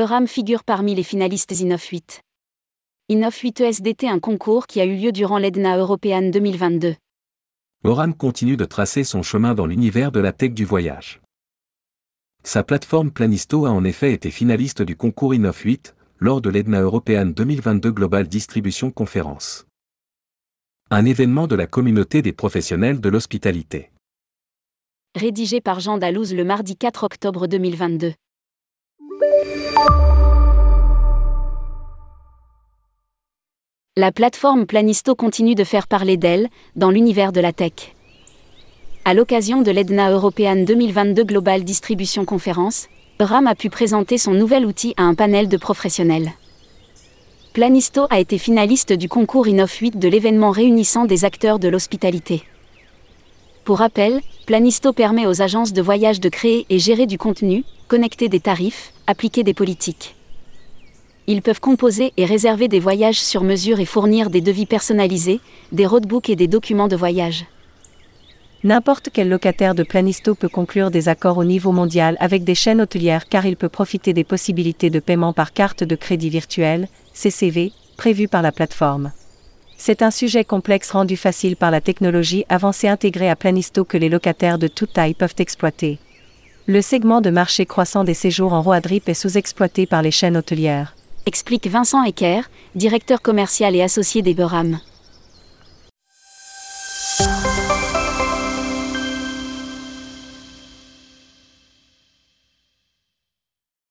Euram figure parmi les finalistes Innov 8. Innov 8 ESDT, un concours qui a eu lieu durant l'EDNA European 2022. Oram continue de tracer son chemin dans l'univers de la tech du voyage. Sa plateforme Planisto a en effet été finaliste du concours Innov 8 lors de l'EDNA European 2022 Global Distribution Conference. Un événement de la communauté des professionnels de l'hospitalité. Rédigé par Jean Dalouse le mardi 4 octobre 2022. La plateforme Planisto continue de faire parler d'elle dans l'univers de la tech. À l'occasion de l'EDNA European 2022 Global Distribution Conference, RAM a pu présenter son nouvel outil à un panel de professionnels. Planisto a été finaliste du concours Innov 8 de l'événement réunissant des acteurs de l'hospitalité. Pour rappel, Planisto permet aux agences de voyage de créer et gérer du contenu, connecter des tarifs, appliquer des politiques. Ils peuvent composer et réserver des voyages sur mesure et fournir des devis personnalisés, des roadbooks et des documents de voyage. N'importe quel locataire de Planisto peut conclure des accords au niveau mondial avec des chaînes hôtelières car il peut profiter des possibilités de paiement par carte de crédit virtuelle, CCV, prévues par la plateforme. C'est un sujet complexe rendu facile par la technologie avancée intégrée à Planisto que les locataires de toute taille peuvent exploiter. Le segment de marché croissant des séjours en Roadrip est sous-exploité par les chaînes hôtelières. Explique Vincent Ecker, directeur commercial et associé des.